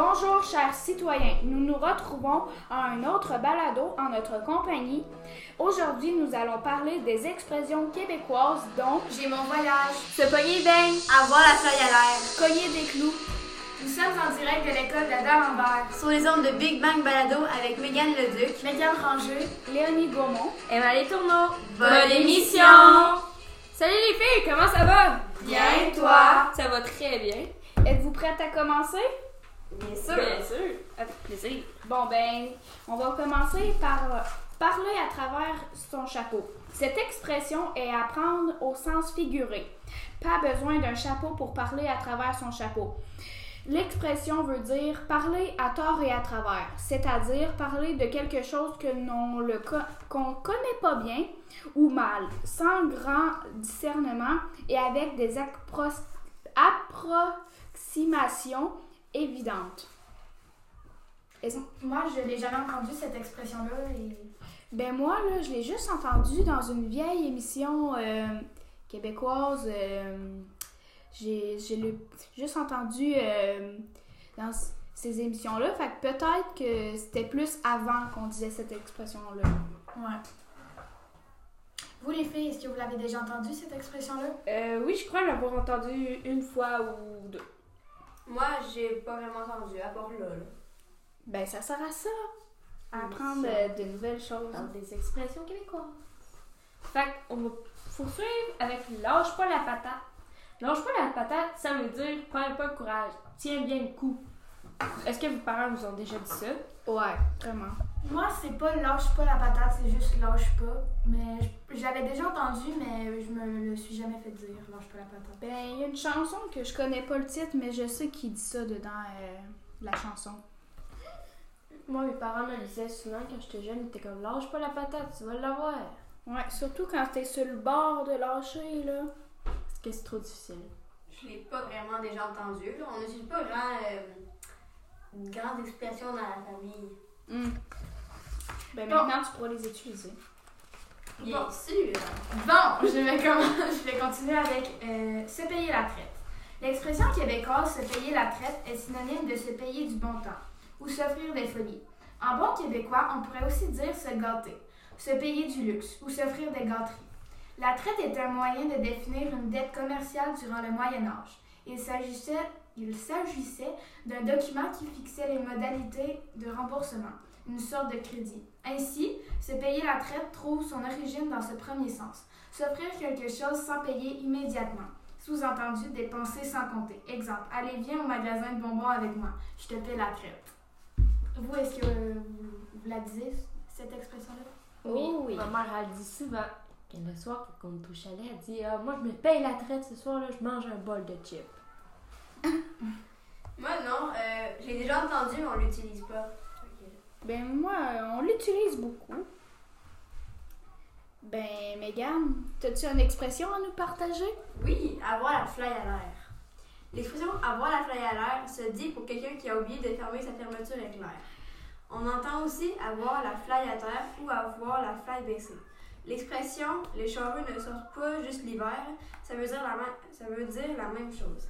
Bonjour chers citoyens, nous nous retrouvons à un autre balado en notre compagnie. Aujourd'hui, nous allons parler des expressions québécoises dont J'ai mon voyage. se pogner beigne, Avoir la feuille à l'air. cogner des clous. Nous sommes en direct de l'école de D'Alembert. Sur les ondes de Big Bang Balado avec Mégane Leduc. Mégane Ranger. Léonie Gaumont. Emma Les Tourneaux. Bonne émission! Salut les filles, comment ça va? Bien, toi? Ça va très bien. Êtes-vous prête à commencer? Bien sûr. Bien sûr. Avec plaisir. Bon ben, on va commencer par parler à travers son chapeau. Cette expression est à prendre au sens figuré. Pas besoin d'un chapeau pour parler à travers son chapeau. L'expression veut dire parler à tort et à travers, c'est-à-dire parler de quelque chose que l'on le qu'on connaît pas bien ou mal, sans grand discernement et avec des appro- approximations évidentes. Est-ce- Moi, je n'ai jamais entendu cette expression-là. Et... Ben moi, là, je l'ai juste entendu dans une vieille émission euh, québécoise. euh, j'ai je l'ai juste entendu euh, dans ces émissions-là. Fait que peut-être que c'était plus avant qu'on disait cette expression-là. Ouais. Vous, les filles, est-ce que vous l'avez déjà entendu, cette expression-là? Euh, oui, je crois l'avoir entendu une fois ou deux. Moi, j'ai pas vraiment entendu, à part là. là. Ben ça sert à ça, à apprendre ça. euh, de nouvelles choses. Dans des expressions québécoises. Fait qu'on va poursuivre avec lâche pas la patate. Lâche pas la patate, ça veut dire perds pas le courage, tiens bien le coup. Est-ce que vos parents vous ont déjà dit ça? Ouais, vraiment. Moi, c'est pas lâche pas la patate, c'est juste lâche pas. Mais j'avais déjà entendu, mais je me le suis jamais fait dire, lâche pas la patate. Ben il y a une chanson que je connais pas le titre, mais je sais qui dit ça dedans euh, la chanson. Moi, mes parents me le disaient souvent quand j'étais jeune, ils étaient comme lâche pas la patate, tu vas l'avoir. Ouais, surtout quand t'es sur le bord de lâcher, là. Parce que c'est trop difficile? Je l'ai pas vraiment déjà entendu. Là. On n'utilise pas grand, euh, une grande expression dans la famille. Hmm. Ben Bon. maintenant, tu pourras les utiliser. Bien sûr. Bon, je vais, je vais continuer avec euh, se payer la traite. L'expression québécoise se payer la traite est synonyme de se payer du bon temps ou s'offrir des folies. En bon québécois, on pourrait aussi dire se gâter, se payer du luxe ou s'offrir des gâteries. La traite est un moyen de définir une dette commerciale durant le Moyen Âge. Il s'agissait, il s'agissait d'un document qui fixait les modalités de remboursement, une sorte de crédit. Ainsi, se payer la traite trouve son origine dans ce premier sens. S'offrir quelque chose sans payer immédiatement. Sous-entendu, dépenser sans compter. Exemple, allez, viens au magasin de bonbons avec moi. Je te paie la traite. Vous, est-ce que vous, vous la disiez, cette expression-là? Oh oui. Ma mère, elle dit souvent que le soir, quand on est au chalet, elle dit Ah, Moi, je me paye la traite ce soir, là, je mange un bol de chips. Moi, non. Euh, j'ai déjà entendu, mais on l'utilise pas. Ben moi, euh, on l'utilise beaucoup. Ben, Megan, t'as-tu une expression à nous partager? Oui, avoir la fly à l'air. L'expression avoir la fly à l'air se dit pour quelqu'un qui a oublié de fermer sa fermeture éclair. On entend aussi avoir la fly à terre ou avoir la fly baissée. L'expression les charrues ne sortent pas juste l'hiver, ça veut dire la, ma- ça veut dire la même chose.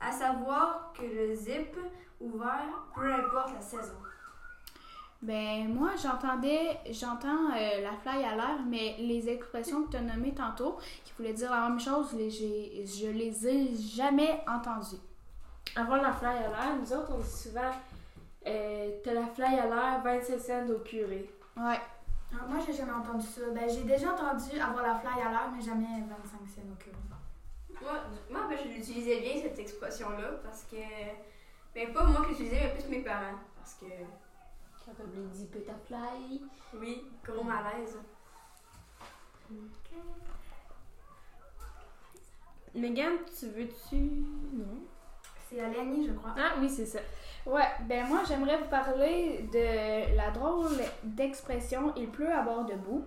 À savoir que le zip ouvert, peu importe la saison. Ben moi, j'entendais, j'entends euh, la fly à l'air, mais les expressions que tu as nommées tantôt, qui voulaient dire la même chose, les, je les ai jamais entendues. Avant la fly à l'air, nous autres, on dit souvent euh, T'as la fly à l'air, 27 cents au curé. Ouais. Ah, moi, j'ai jamais entendu ça. Ben, j'ai déjà entendu avoir la fly à l'heure, mais jamais 25 cents au cœur. Moi, moi ben, je l'utilisais bien cette expression-là parce que. Ben, pas moi qui l'utilisais, mais plus mes parents. Parce que. Quand on lui dit Peut ta fly. Oui, gros malaise. Megan, tu veux-tu? Non. C'est Léonie, je crois. Ah oui, c'est ça. Ouais, ben moi, j'aimerais vous parler de la drôle d'expression « il pleut à bord debout ».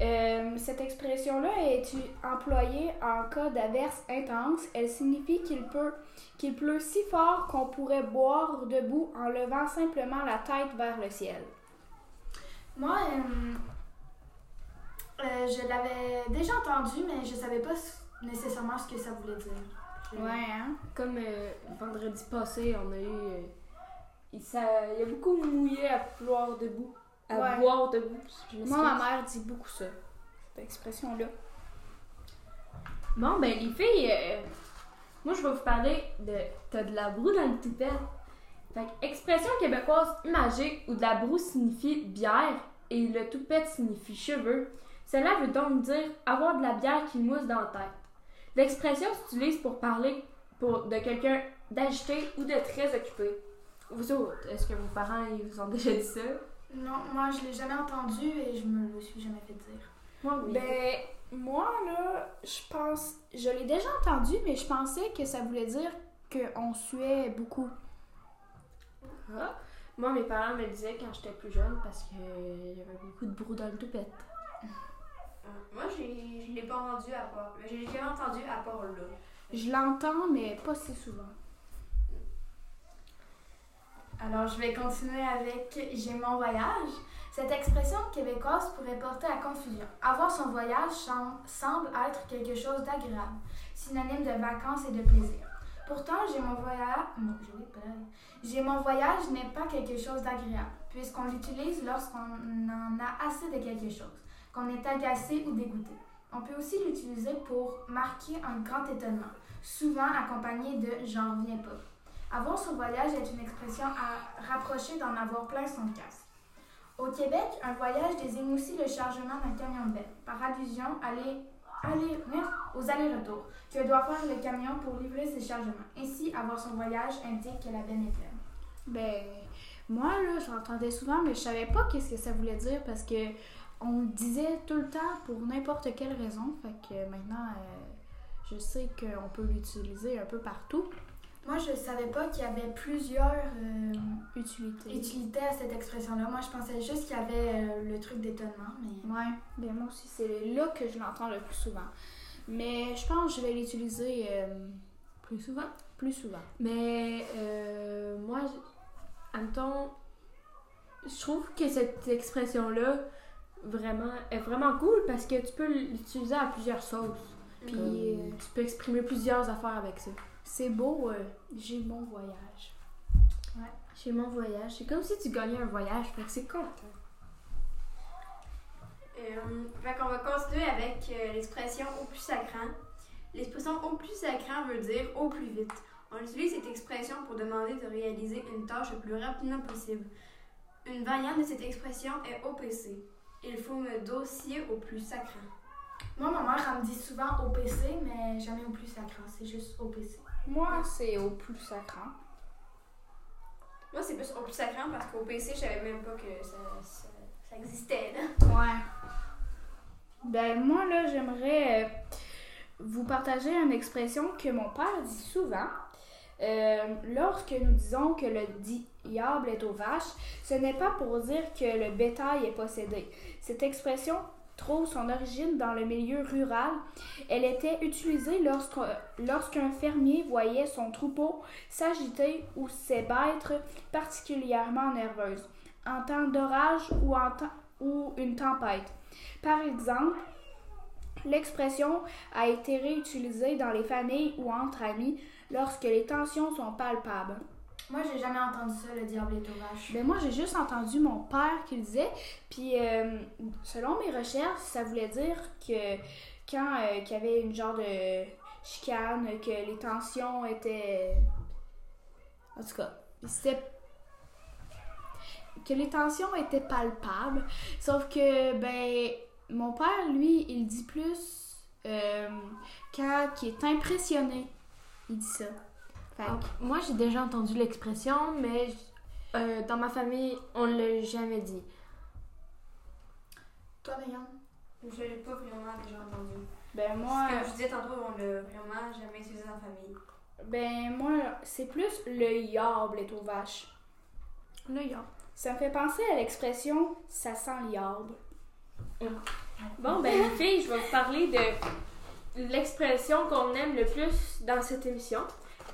Euh, cette expression-là est employée en cas d'averse intense. Elle signifie qu'il peut, qu'il pleut si fort qu'on pourrait boire debout en levant simplement la tête vers le ciel. Moi, euh, euh, je l'avais déjà entendu, mais je savais pas nécessairement ce que ça voulait dire. Ouais, hein? Comme vendredi passé, on a eu il, ça, il y a beaucoup mouillé à pleurer debout. À Ouais. boire debout. Je m'excuse. Moi, ma mère dit beaucoup ça, cette expression-là. Bon, ben, les filles, euh, moi, je vais vous parler de T'as de la broue dans le toupette. Fait que, expression québécoise imagée où de la broue signifie bière et le toupette signifie cheveux. Cela veut donc dire avoir de la bière qui mousse dans la tête. L'expression s'utilise pour parler pour, de quelqu'un d'agité ou de très occupé. Vous autres, est-ce que vos parents ils vous ont déjà dit ça? Non, moi je l'ai jamais entendu et je me le suis jamais fait dire. Moi, oui. Ben, moi, là, je pense. Je l'ai déjà entendu, mais je pensais que ça voulait dire qu'on suait beaucoup. Ah. Moi, mes parents me le disaient quand j'étais plus jeune parce qu'il y avait beaucoup de broue dans le toupette. Euh, Moi, j'ai- je l'ai pas entendu à part. Je l'ai jamais entendu à part là. Je l'entends, mais pas si souvent. Alors je vais continuer avec j'ai mon voyage. Cette expression québécoise pourrait porter à confusion. Avoir son voyage sem- semble être quelque chose d'agréable, synonyme de vacances et de plaisir. Pourtant, j'ai mon voyage. J'ai mon voyage n'est pas quelque chose d'agréable, puisqu'on l'utilise lorsqu'on en a assez de quelque chose, qu'on est agacé ou dégoûté. On peut aussi l'utiliser pour marquer un grand étonnement, souvent accompagné de j'en reviens pas. Avoir son voyage est une expression à rapprocher d'en avoir plein son casque. Au Québec, un voyage désigne aussi le chargement d'un camion de bête, par allusion aux allers-retours que doit faire le camion pour livrer ses chargements. Ainsi, avoir son voyage indique que la benne est pleine. Ben, moi, là, j'entendais souvent, mais je savais pas qu'est-ce que ça voulait dire parce que on le disait tout le temps pour n'importe quelle raison. Fait que maintenant, euh, je sais qu'on peut l'utiliser un peu partout. Moi, je savais pas qu'il y avait plusieurs euh, Utilité. utilités à cette expression-là. Moi, je pensais juste qu'il y avait euh, le truc d'étonnement, mais... Ouais, ben moi aussi, c'est là que je l'entends le plus souvent. Mais je pense que je vais l'utiliser euh, Plus souvent? plus souvent. Mais euh, moi, je- admettons, je trouve que cette expression-là vraiment, est vraiment cool parce que tu peux l'utiliser à plusieurs sauces. Puis Comme, tu peux exprimer plusieurs affaires avec ça. C'est beau, euh, j'ai mon voyage. Chez mon voyage, c'est comme si tu gagnais un voyage, fait que c'est content. Euh, fait qu'on va continuer avec euh, l'expression au plus sacrant. L'expression au plus sacrant veut dire au plus vite. On utilise cette expression pour demander de réaliser une tâche le plus rapidement possible. Une variante de cette expression est OPC. Il faut me dossier au plus sacrant. Moi, ma mère, elle me dit souvent au PC, mais jamais au plus sacrant. C'est juste au PC. Moi, c'est au plus sacrant. Moi, c'est plus au plus sacrant parce qu'au PC, je savais même pas que ça, ça, ça existait. Là. Ouais. Ben moi là, j'aimerais euh, vous partager une expression que mon père dit souvent. Euh, lorsque nous disons que le diable est aux vaches, ce n'est pas pour dire que le bétail est possédé. Cette expression son origine dans le milieu rural. Elle était utilisée lorsqu'un fermier voyait son troupeau s'agiter ou ses bêtes particulièrement nerveuses, en temps d'orage ou ou une tempête. Par exemple, l'expression a été réutilisée dans les familles ou entre amis lorsque les tensions sont palpables. Moi, j'ai jamais entendu ça, le diable est aux vaches. Ben moi, j'ai juste entendu mon père qui le disait, puis euh, selon mes recherches, ça voulait dire que quand euh, qu'il y avait une genre de chicane, que les tensions étaient... En tout cas, c'était... que les tensions étaient palpables, sauf que, ben, mon père, lui, il dit plus euh, quand il est impressionné, il dit ça. Fait que- Donc, moi, j'ai déjà entendu l'expression, mais euh, dans ma famille, on l'a jamais dit. Toi, Megan? Je l'ai pas vraiment déjà entendu. ben moi... Comme je disais tantôt, on l'a vraiment jamais utilisé en famille. Ben, moi, c'est plus le yable est aux vaches. Le yard. Ça me fait penser à l'expression ça sent le yable. Bon, ben, les filles, je vais vous parler de l'expression qu'on aime le plus dans cette émission.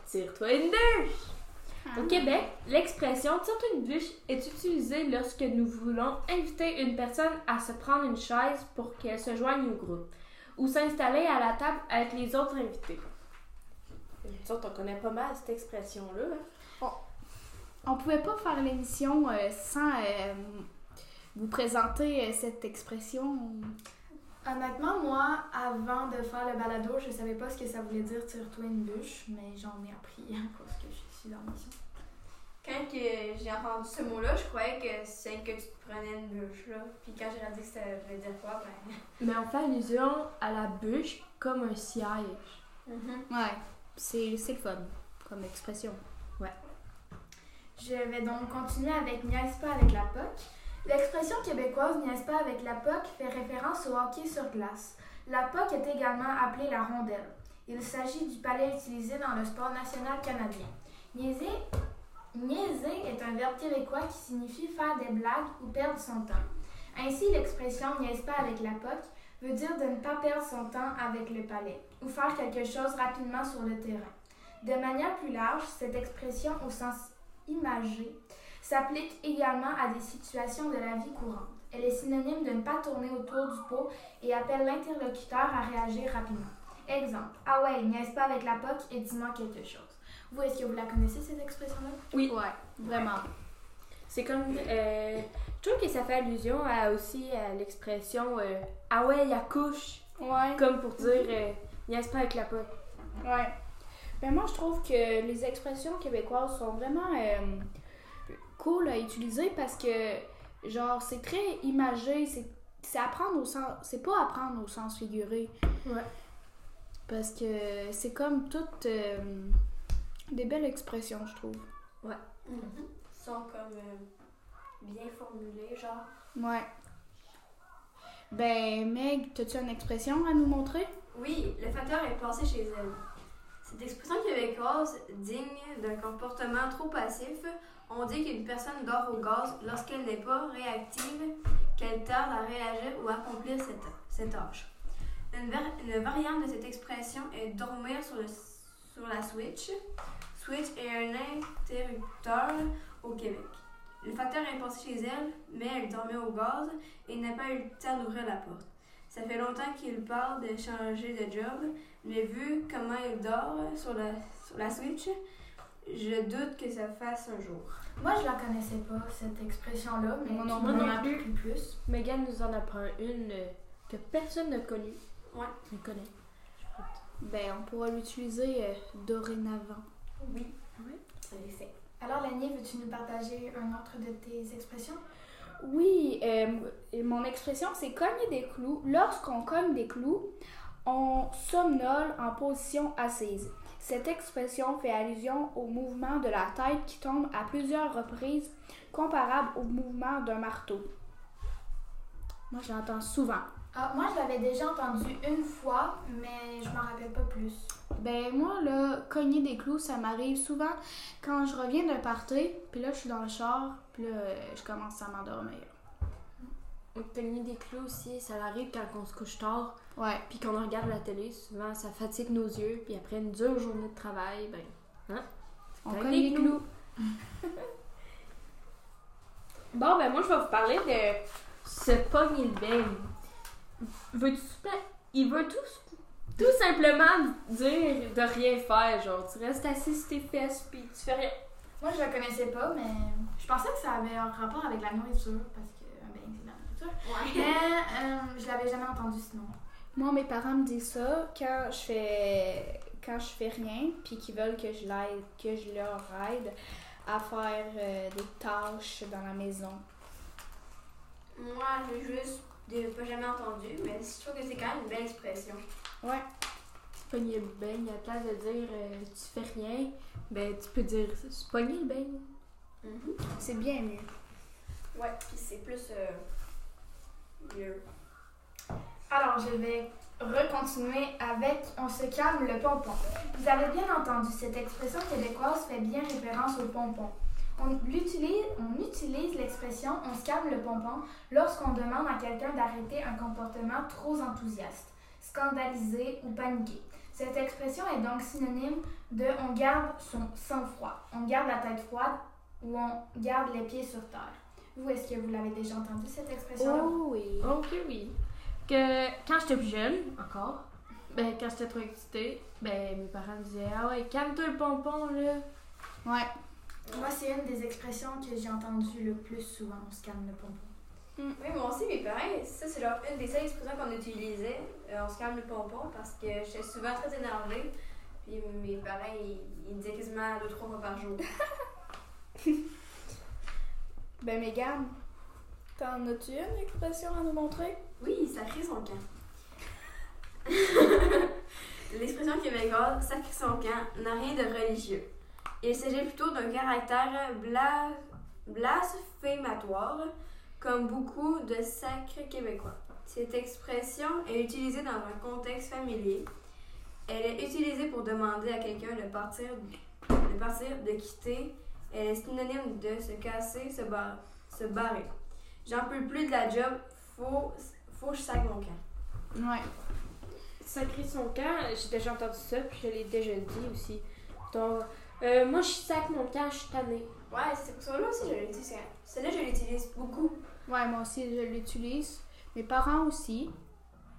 Tire-toi une bûche! Au Québec, l'expression tire-toi une bûche est utilisée lorsque nous voulons inviter une personne à se prendre une chaise pour qu'elle se joigne au groupe ou s'installer à la table avec les autres invités. Nous autres, on connaît pas mal cette expression-là. hein? on pouvait pas faire l'émission euh, sans euh, vous présenter euh, cette expression. Honnêtement, moi, avant de faire le balado, je savais pas ce que ça voulait dire tire-toi une bûche, mais j'en ai appris à cause que je suis dans l'émission. Quand que j'ai entendu ce mot-là, je croyais que c'est que tu te prenais une bûche, là. Puis quand j'ai réalisé que ça voulait dire quoi, ben... Mais on fait allusion à la bûche comme un siège. Ouais, c'est c'est le fun comme expression. Je vais donc continuer avec niaise pas avec la POC. L'expression québécoise niaise pas avec la POC fait référence au hockey sur glace. La POC est également appelée la rondelle. Il s'agit du palais utilisé dans le sport national canadien. Niaiser, niaiser est un verbe québécois qui signifie faire des blagues ou perdre son temps. Ainsi, l'expression niaise pas avec la POC veut dire de ne pas perdre son temps avec le palais ou faire quelque chose rapidement sur le terrain. De manière plus large, cette expression au sens imagé s'applique également à des situations de la vie courante. Elle est synonyme de ne pas tourner autour du pot et appelle l'interlocuteur à réagir rapidement. Exemple. Ah ouais, niaise pas avec la POC et dis-moi quelque chose. Vous, est-ce que vous la connaissez, cette expression-là? Oui. Ouais, vraiment. C'est comme. euh, je trouve que ça fait allusion à, aussi à l'expression euh, Ah ouais, il accouche. Ouais. Comme pour dire euh, Niaise pas avec la pote. Ouais. Ben moi, je trouve que les expressions québécoises sont vraiment euh, cool à utiliser parce que, genre, c'est très imagé, c'est c'est apprendre au sens... C'est pas apprendre au sens figuré. Ouais. Parce que c'est comme toutes euh, des belles expressions, je trouve. Ils sont comme euh, bien formulés, genre. Ouais. Ben, Meg, as-tu une expression à nous montrer? Oui, le facteur est passé chez elle. Cette expression québécoise, digne d'un comportement trop passif, on dit qu'une personne dort au gaz lorsqu'elle n'est pas réactive, qu'elle tarde à réagir ou accomplir cette, tâche. Une variante de cette expression est dormir sur, le, sur la switch. Switch est un interrupteur au Québec. Le facteur est passé chez elle, mais elle dormait au gaz et n'a pas eu le temps d'ouvrir la porte. Ça fait longtemps qu'il parle de changer de job, mais vu comment il dort sur la, sur la Switch, je doute que ça fasse un jour. Moi, je la connaissais pas, cette expression-là, mais Moi non- tu moi m'en non as plus. plus. Megan nous en apprend une euh, que personne n'a connue. Ouais. Elle connaît. Ben, on pourra l'utiliser euh, dorénavant. Oui. Ça les fait. Alors, Lani, veux-tu nous partager un autre de tes expressions? Oui, euh, mon expression, c'est cogner des clous. Lorsqu'on cogne des clous, on somnole en position assise. Cette expression fait allusion au mouvement de la tête qui tombe à plusieurs reprises, comparable au mouvement d'un marteau. Moi, je l'entends souvent. Ah, moi, je l'avais déjà entendu une fois, mais je m'en rappelle pas plus. Ben moi là, cogner des clous, ça m'arrive souvent quand je reviens d'un party, puis là je suis dans le char, puis là je commence à m'endormir. Cogner des clous aussi, ça arrive quand on se couche tard, Ouais. puis qu'on regarde la télé, souvent ça fatigue nos yeux, puis après une dure journée de travail, ben. On Avec cogne des clous. Bon, ben moi je vais vous parler de se pogner le beigne. Veux-tu Il veut tout, tout simplement dire de rien faire, genre tu restes assis sur tes fesses, puis tu fais rien. Moi, je la connaissais pas, mais je pensais que ça avait un rapport avec la nourriture, parce que un beigne, c'est de la nourriture. Ouais. Mais euh, je l'avais jamais entendu sinon. Moi, mes parents me disent ça quand je fais quand je fais rien, puis qu'ils veulent que je l'aide, que je leur aide à faire euh, des tâches dans la maison. Moi, j'ai juste pas jamais entendu, mais je trouve que c'est quand même une belle expression. Ouais. Pogner le beigne, à la place de dire euh, tu fais rien, ben tu peux dire pogner le beigne. C'est bien mieux. Ouais, puis c'est plus euh, mieux. Alors, je vais recontinuer avec On se calme le pompon. Vous avez bien entendu, cette expression québécoise fait bien référence au pompon. On utilise, on utilise l'expression on se calme le pompon lorsqu'on demande à quelqu'un d'arrêter un comportement trop enthousiaste, scandalisé ou paniqué. Cette expression est donc synonyme de on garde son sang-froid, on garde la tête froide ou on garde les pieds sur terre. Vous, est-ce que vous l'avez déjà entendu cette expression-là? Oh oui. Ok, oui. Que quand j'étais plus jeune, encore, ben quand j'étais trop excitée, ben mes parents me disaient Ah ouais, calme-toi le pompon là. Ouais. Moi, c'est une des expressions que j'ai entendues le plus souvent. On se calme le pompon. Oui, moi aussi, mais pareil, ça c'est genre une des seules expressions qu'on utilisait. Euh, on se calme le pompon parce que j'étais souvent très énervée. Puis mes parents, ils, ils me disaient quasiment deux, trois fois par jour. Ben, Mégane, t'en as-tu une expression à nous montrer? Oui, sacrer son camp. L'expression québécoise sacrer son camp n'a rien de religieux. Il s'agit plutôt d'un caractère bla... blasphématoire, comme beaucoup de sacres québécois. Cette expression est utilisée dans un contexte familier. Elle est utilisée pour demander à quelqu'un de partir, de partir, quitter. Elle est synonyme de se casser, se, se barrer. J'en peux plus de la job, faut, faut que je sac mon camp. Ouais. Sacrer son camp, j'ai déjà entendu ça, puis je l'ai déjà dit aussi. Donc, euh, moi, je sac mon camp, je suis tannée. Ouais, cette expression-là aussi, je l'utilise. Celle-là, je l'utilise beaucoup. Ouais, moi aussi, je l'utilise. Mes parents aussi.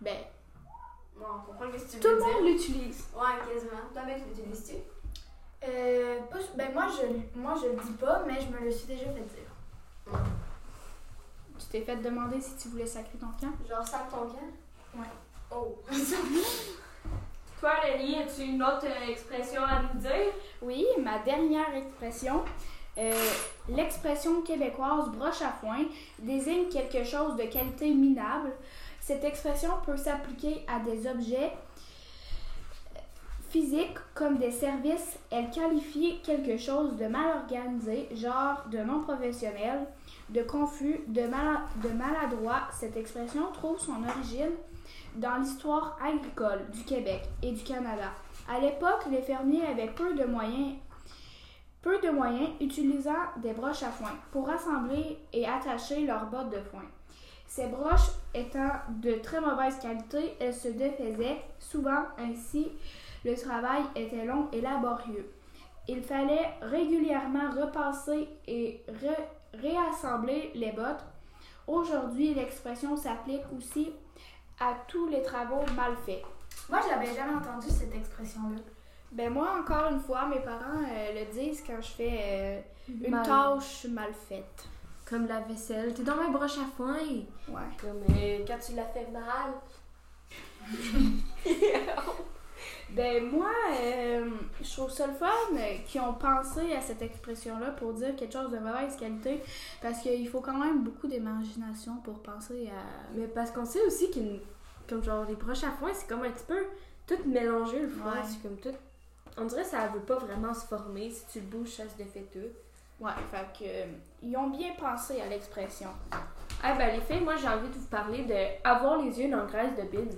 Ben, Bon, on comprend ce que tu tout veux le dire. monde l'utilise. Ouais, quasiment. Toi, ben, tu l'utilises-tu? Euh, pas- ben moi je, moi, je le dis pas, mais je me le suis déjà fait dire. Tu t'es fait demander si tu voulais sacrer ton camp? Genre, sac ton camp? Ouais. Oh. Toi, Lélie, as-tu une autre euh, expression à nous dire? Oui, ma dernière expression. euh, L'expression québécoise broche à foin désigne quelque chose de qualité minable. Cette expression peut s'appliquer à des objets physiques comme des services. Elle qualifie quelque chose de mal organisé, genre de non professionnel, de confus, de, mala- de maladroit. Cette expression trouve son origine dans l'histoire agricole du Québec et du Canada. À l'époque, les fermiers avaient peu de moyens, peu de moyens utilisant des broches à foin pour rassembler et attacher leurs bottes de foin. Ces broches étant de très mauvaise qualité, elles se défaisaient souvent ainsi. Le travail était long et laborieux. Il fallait régulièrement repasser et re- réassembler les bottes. Aujourd'hui, l'expression s'applique aussi à tous les travaux mal faits. Moi, je l'avais jamais entendu cette expression-là. Ben moi, encore une fois, mes parents euh, le disent quand je fais euh, une Mal. tâche mal faite. Comme la vaisselle. T'es dans ma broche à foin. Ouais. Comme euh, quand tu l'as fait mal. Ben moi, euh, je trouve ça le fun euh, qu'ils ont pensé à cette expression-là pour dire quelque chose de mauvaise qualité parce qu'il faut quand même beaucoup d'imagination pour penser à... Mais parce qu'on sait aussi qu'une. Comme genre, les broches à foin, c'est comme un petit peu tout mélangé le foin. Ouais. C'est comme tout. On dirait que ça veut pas vraiment se former. Si tu le bouges, ça se défait tout. Ouais, fait que... euh, ils ont bien pensé à l'expression. Ah ben les filles, moi j'ai envie de vous parler de avoir les yeux dans le graisse de bine.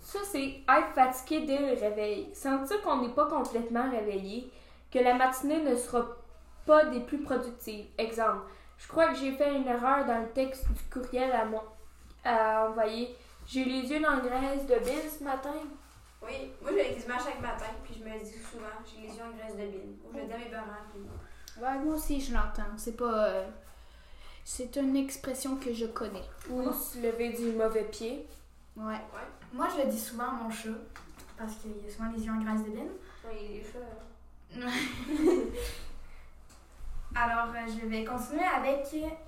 Ça c'est être fatigué dès le réveil, sentir qu'on n'est pas complètement réveillé, que la matinée ne sera pas des plus productives. Exemple, je crois que j'ai fait une erreur dans le texte du courriel à moi à envoyer. J'ai les yeux dans le graisse de bine ce matin. Oui, moi, je l'ai quasiment chaque matin, puis je me le dis souvent, j'ai les yeux en graisse de bine. Ou je le dis à mes parents, puis... Ouais, moi aussi, je l'entends. C'est pas... euh, c'est une expression que je connais. Ou se lever du mauvais pied. Ouais. Moi, je le dis souvent mon chat, parce qu'il a souvent les yeux en graisse de bine. Oui, les chats... Alors, euh, je vais continuer avec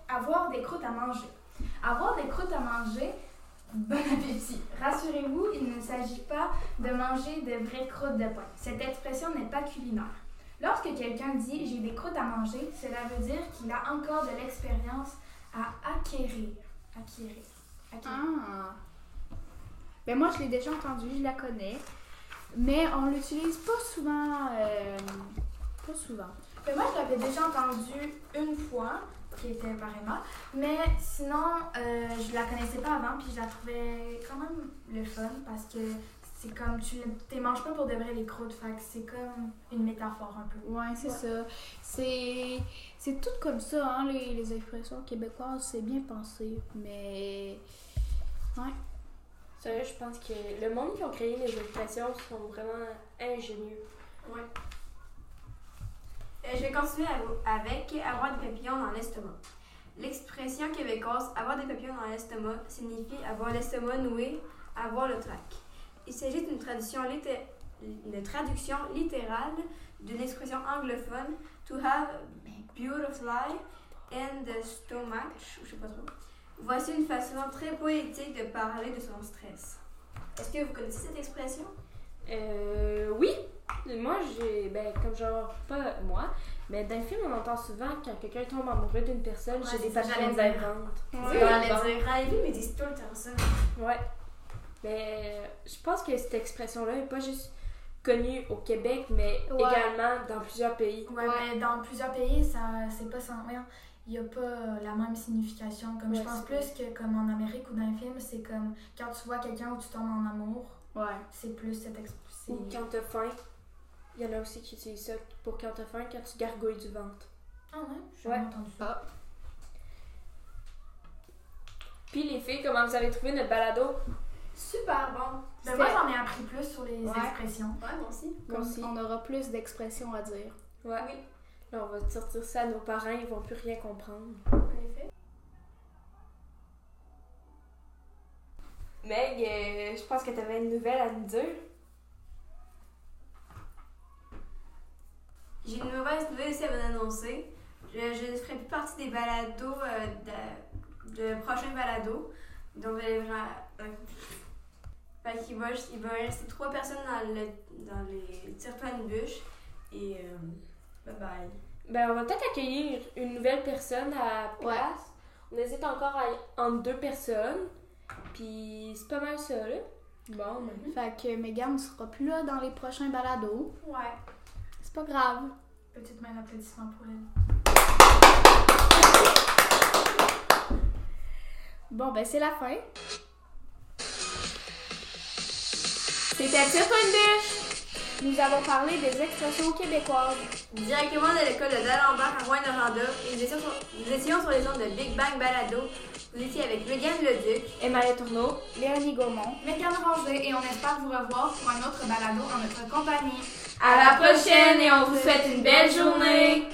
avoir des croûtes à manger. Avoir des croûtes à manger, bon appétit. Rassurez-vous, il ne s'agit pas de manger de vraies croûtes de pain. Cette expression n'est pas culinaire. Lorsque quelqu'un dit j'ai des croûtes à manger, cela veut dire qu'il a encore de l'expérience à acquérir. Acquérir. Acquérir. Ah. Ben moi, je l'ai déjà entendu, je la connais. Mais on l'utilise pas souvent. euh, pas souvent. Mais moi, je l'avais déjà entendu une fois, qui était pareillement. Mais sinon, euh, je la connaissais pas avant, puis je la trouvais quand même le fun parce que c'est comme tu ne manges pas pour de vrai les croûtes, fait c'est comme une métaphore un peu. Ouais, c'est Ouais. ça. C'est c'est tout comme ça, hein, les, les expressions québécoises, c'est bien pensé. Mais. Ouais. Sérieux, je pense que le monde qui ont créé les expressions sont vraiment ingénieux. Ouais. Euh, je vais continuer avec avoir des papillons dans l'estomac. L'expression québécoise avoir des papillons dans l'estomac signifie avoir l'estomac noué, avoir le trac. Il s'agit d'une traduction, une traduction littérale d'une expression anglophone to have beautiful and the stomach, je sais pas trop. Voici une façon très poétique de parler de son stress. Est-ce que vous connaissez cette expression? Euh, oui. Moi, j'ai, ben, comme genre, pas moi, mais dans le film, on entend souvent quand quelqu'un tombe amoureux d'une personne, Ouais, j'ai des passions errantes. C'est J'allais dire, les films, ils disent tout le temps ça. Ouais. Mais euh, je pense que cette expression-là n'est pas juste connue au Québec, mais Ouais. également dans plusieurs pays. Ouais, Ouais. mais dans plusieurs pays, ça c'est pas sans. voyons, Il n'y a pas la même signification. Comme je pense plus que comme en Amérique ou dans les films, c'est comme quand tu vois quelqu'un où tu tombes en amour, Ouais. c'est plus cette expression. Ou quand t'as faim. Il y en a aussi qui utilisent ça pour quand t'as faim, quand tu gargouilles du ventre. Ah ouais, j'ai Ouais. jamais entendu ça. Puis les filles, comment vous avez trouvé notre balado? Super bon. Ben, moi, j'en ai appris plus sur les Ouais. expressions. Ouais, moi aussi. Comme aussi. on aura plus d'expressions à dire. Ouais. Oui. Là, on va sortir ça à nos parents, ils vont plus rien comprendre. En effet. Meg, euh, je pense que t'avais une nouvelle à nous dire. J'ai une mauvaise nouvelle aussi à vous annoncer. Je, je ne ferai plus partie des balados, euh, de, de prochains balados. Donc, vous allez vraiment. euh, fait qu'il va, il va rester trois personnes dans, le, dans les tire-toi une bûche. Et. euh, bye bye. Ben, on va peut-être accueillir une nouvelle personne à Ouais. place. On hésite encore à, entre deux personnes. Puis c'est pas mal ça, là. Bon, ben. Fait que Megan ne sera plus là dans les prochains balados. Ouais. C'est pas grave. Petite main d'applaudissement pour elle. Bon, ben c'est la fin. C'était une bûche! Nous avons parlé des expressions québécoises. Directement de l'école de D'Alembert à Rouen-Noranda. Et nous étions, sur, les ondes de Big Bang Balado. Vous étiez avec Megan Leduc. Emmanuel Tourneau. Léonie Gaumont. Mégane Rangé et on espère vous revoir pour un autre balado en notre compagnie. À la prochaine et on vous souhaite une belle journée!